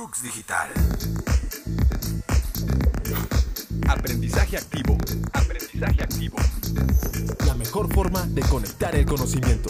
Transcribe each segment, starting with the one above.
Cooks Digital. Aprendizaje activo. Aprendizaje activo. La mejor forma de conectar el conocimiento.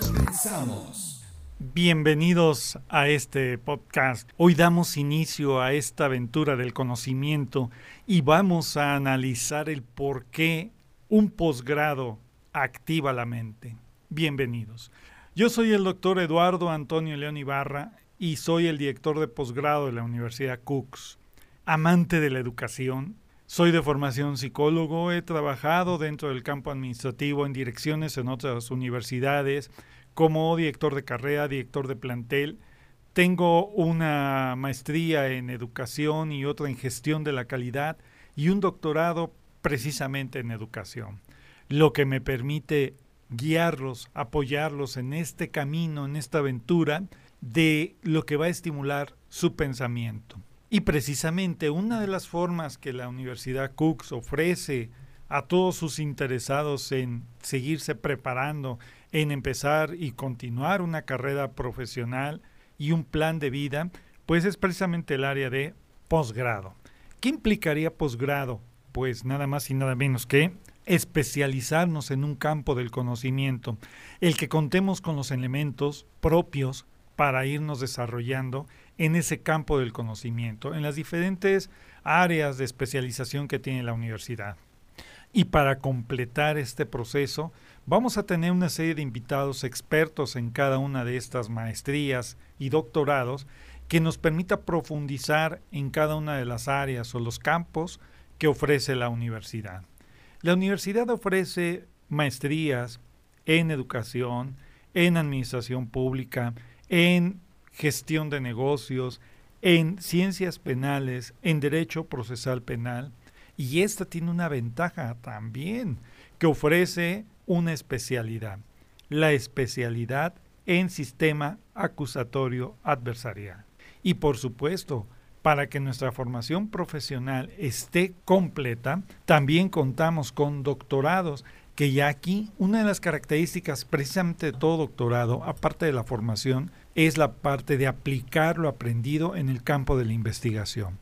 Comenzamos. Bienvenidos a este podcast. Hoy damos inicio a esta aventura del conocimiento y vamos a analizar el por qué un posgrado activa la mente. Bienvenidos. Yo soy el doctor Eduardo Antonio León Ibarra y soy el director de posgrado de la Universidad Cooks. Amante de la educación, soy de formación psicólogo, he trabajado dentro del campo administrativo en direcciones en otras universidades, como director de carrera, director de plantel. Tengo una maestría en educación y otra en gestión de la calidad y un doctorado precisamente en educación, lo que me permite guiarlos, apoyarlos en este camino, en esta aventura de lo que va a estimular su pensamiento. Y precisamente una de las formas que la Universidad Cooks ofrece a todos sus interesados en seguirse preparando, en empezar y continuar una carrera profesional y un plan de vida, pues es precisamente el área de posgrado. ¿Qué implicaría posgrado? Pues nada más y nada menos que especializarnos en un campo del conocimiento, el que contemos con los elementos propios para irnos desarrollando en ese campo del conocimiento, en las diferentes áreas de especialización que tiene la universidad. Y para completar este proceso, vamos a tener una serie de invitados expertos en cada una de estas maestrías y doctorados que nos permita profundizar en cada una de las áreas o los campos que ofrece la universidad. La universidad ofrece maestrías en educación, en administración pública, en gestión de negocios, en ciencias penales, en derecho procesal penal. Y esta tiene una ventaja también, que ofrece una especialidad, la especialidad en sistema acusatorio adversarial. Y por supuesto, para que nuestra formación profesional esté completa, también contamos con doctorados, que ya aquí una de las características precisamente de todo doctorado, aparte de la formación, es la parte de aplicar lo aprendido en el campo de la investigación.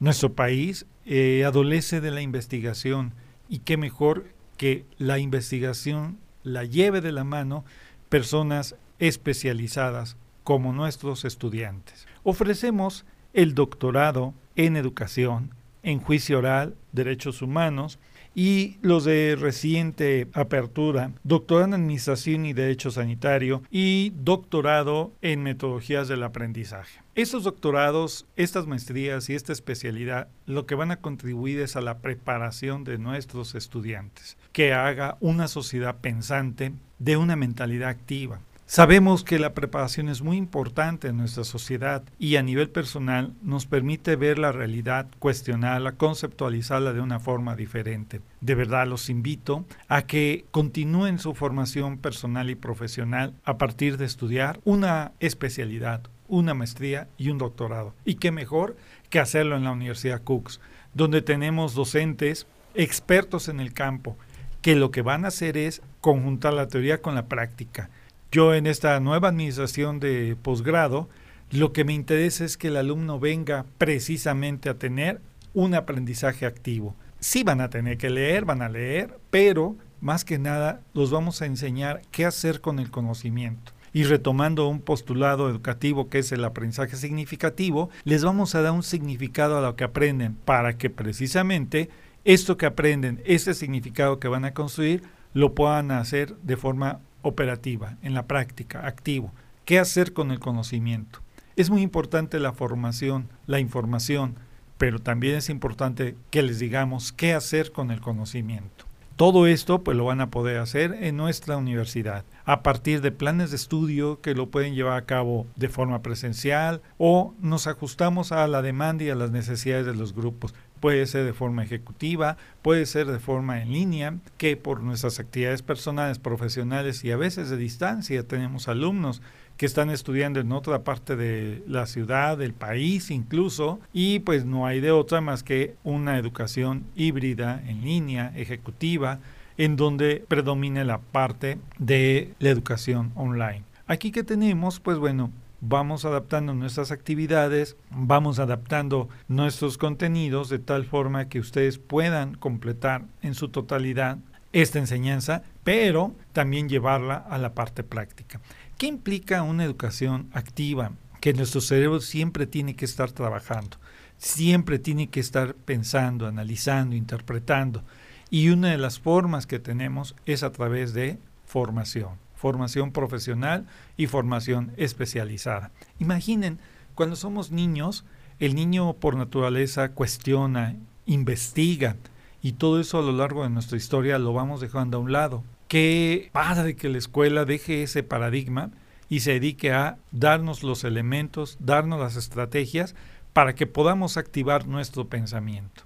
Nuestro país eh, adolece de la investigación y qué mejor que la investigación la lleve de la mano personas especializadas como nuestros estudiantes. Ofrecemos el doctorado en educación, en juicio oral, derechos humanos, y los de reciente apertura, doctorado en Administración y Derecho Sanitario y doctorado en Metodologías del Aprendizaje. Estos doctorados, estas maestrías y esta especialidad lo que van a contribuir es a la preparación de nuestros estudiantes, que haga una sociedad pensante de una mentalidad activa, Sabemos que la preparación es muy importante en nuestra sociedad y a nivel personal nos permite ver la realidad, cuestionarla, conceptualizarla de una forma diferente. De verdad los invito a que continúen su formación personal y profesional a partir de estudiar una especialidad, una maestría y un doctorado. Y qué mejor que hacerlo en la Universidad Cooks, donde tenemos docentes expertos en el campo, que lo que van a hacer es conjuntar la teoría con la práctica yo en esta nueva administración de posgrado, lo que me interesa es que el alumno venga precisamente a tener un aprendizaje activo. Sí van a tener que leer, van a leer, pero más que nada los vamos a enseñar qué hacer con el conocimiento. Y retomando un postulado educativo que es el aprendizaje significativo, les vamos a dar un significado a lo que aprenden para que precisamente esto que aprenden, ese significado que van a construir, lo puedan hacer de forma operativa, en la práctica, activo. ¿Qué hacer con el conocimiento? Es muy importante la formación, la información, pero también es importante que les digamos qué hacer con el conocimiento. Todo esto pues lo van a poder hacer en nuestra universidad a partir de planes de estudio que lo pueden llevar a cabo de forma presencial o nos ajustamos a la demanda y a las necesidades de los grupos puede ser de forma ejecutiva, puede ser de forma en línea, que por nuestras actividades personales, profesionales y a veces de distancia tenemos alumnos que están estudiando en otra parte de la ciudad, del país incluso, y pues no hay de otra más que una educación híbrida en línea, ejecutiva, en donde predomine la parte de la educación online. Aquí que tenemos, pues bueno, vamos adaptando nuestras actividades, vamos adaptando nuestros contenidos de tal forma que ustedes puedan completar en su totalidad esta enseñanza, pero también llevarla a la parte práctica. ¿Qué implica una educación activa? Que nuestro cerebro siempre tiene que estar trabajando, siempre tiene que estar pensando, analizando, interpretando. Y una de las formas que tenemos es a través de formación formación profesional y formación especializada. Imaginen, cuando somos niños, el niño por naturaleza cuestiona, investiga, y todo eso a lo largo de nuestra historia lo vamos dejando a un lado. Qué padre que la escuela deje ese paradigma y se dedique a darnos los elementos, darnos las estrategias para que podamos activar nuestro pensamiento.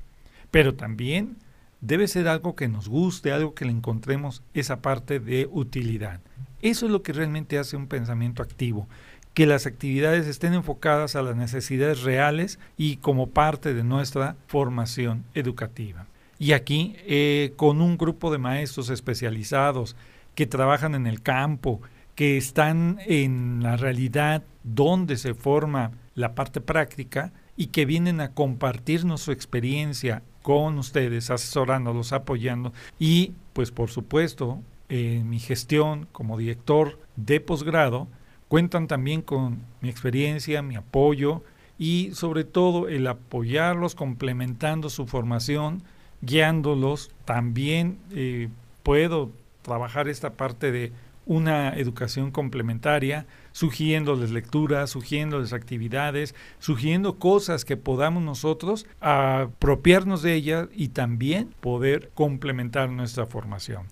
Pero también debe ser algo que nos guste, algo que le encontremos esa parte de utilidad. Eso es lo que realmente hace un pensamiento activo, que las actividades estén enfocadas a las necesidades reales y como parte de nuestra formación educativa. Y aquí, eh, con un grupo de maestros especializados que trabajan en el campo, que están en la realidad donde se forma la parte práctica y que vienen a compartirnos su experiencia con ustedes, asesorándolos, apoyando y pues por supuesto en mi gestión como director de posgrado cuentan también con mi experiencia, mi apoyo y sobre todo el apoyarlos complementando su formación, guiándolos. También eh, puedo trabajar esta parte de una educación complementaria, sugiriéndoles lecturas, sugiriéndoles actividades, sugiriendo cosas que podamos nosotros apropiarnos de ellas y también poder complementar nuestra formación.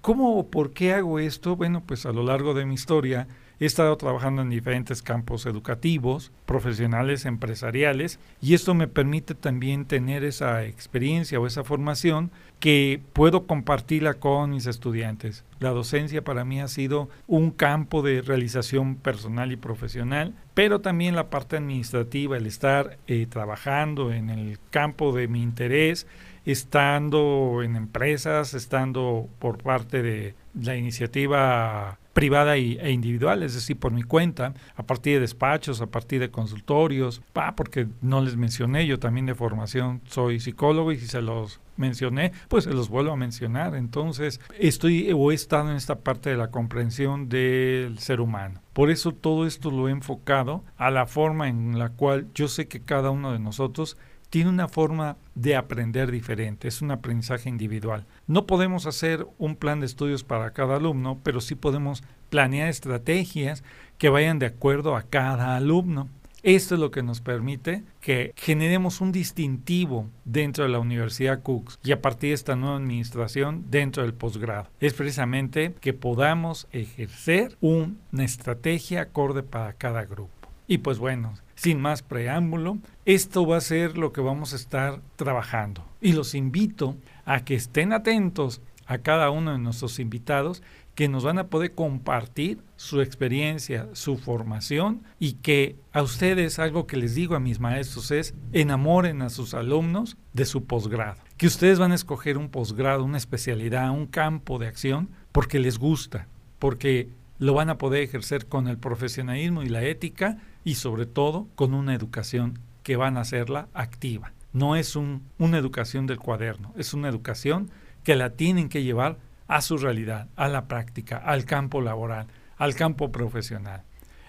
¿Cómo o por qué hago esto? Bueno, pues a lo largo de mi historia he estado trabajando en diferentes campos educativos, profesionales, empresariales, y esto me permite también tener esa experiencia o esa formación que puedo compartirla con mis estudiantes. La docencia para mí ha sido un campo de realización personal y profesional, pero también la parte administrativa, el estar eh, trabajando en el campo de mi interés, estando en empresas, estando por parte de la iniciativa privada e individual, es decir, por mi cuenta, a partir de despachos, a partir de consultorios, porque no les mencioné, yo también de formación soy psicólogo y si se los mencioné, pues se los vuelvo a mencionar. Entonces, estoy o he estado en esta parte de la comprensión del ser humano. Por eso todo esto lo he enfocado a la forma en la cual yo sé que cada uno de nosotros tiene una forma de aprender diferente, es un aprendizaje individual. No podemos hacer un plan de estudios para cada alumno, pero sí podemos planear estrategias que vayan de acuerdo a cada alumno. Esto es lo que nos permite que generemos un distintivo dentro de la Universidad Cooks y a partir de esta nueva administración dentro del posgrado. Es precisamente que podamos ejercer una estrategia acorde para cada grupo. Y pues bueno, sin más preámbulo, esto va a ser lo que vamos a estar trabajando. Y los invito a que estén atentos a cada uno de nuestros invitados que nos van a poder compartir su experiencia, su formación y que a ustedes algo que les digo a mis maestros es enamoren a sus alumnos de su posgrado. Que ustedes van a escoger un posgrado, una especialidad, un campo de acción porque les gusta, porque lo van a poder ejercer con el profesionalismo y la ética y sobre todo con una educación que van a hacerla activa. No es una educación del cuaderno, es una educación que la tienen que llevar a su realidad, a la práctica, al campo laboral, al campo profesional.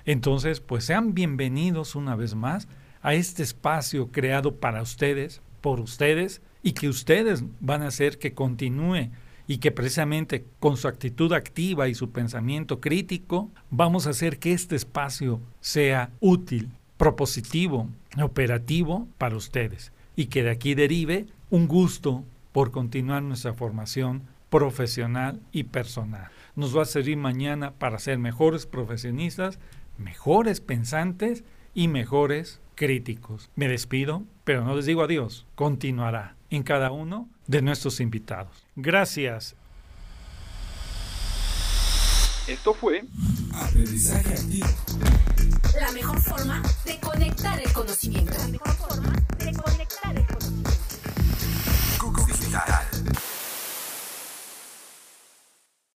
Entonces, pues sean bienvenidos una vez más a este espacio creado para ustedes, por ustedes, y que ustedes van a hacer que continúe y que precisamente con su actitud activa y su pensamiento crítico vamos a hacer que este espacio sea útil, propositivo, operativo para ustedes y que de aquí derive un gusto por continuar nuestra formación profesional y personal. Nos va a servir mañana para ser mejores profesionistas, mejores pensantes y mejores críticos. Me despido, pero no les digo adiós. Continuará en cada uno de nuestros invitados. Gracias. Esto fue Aprendizaje Activo. La mejor forma de conectar el conocimiento. La mejor forma de conectar el conocimiento. Cucu Digital.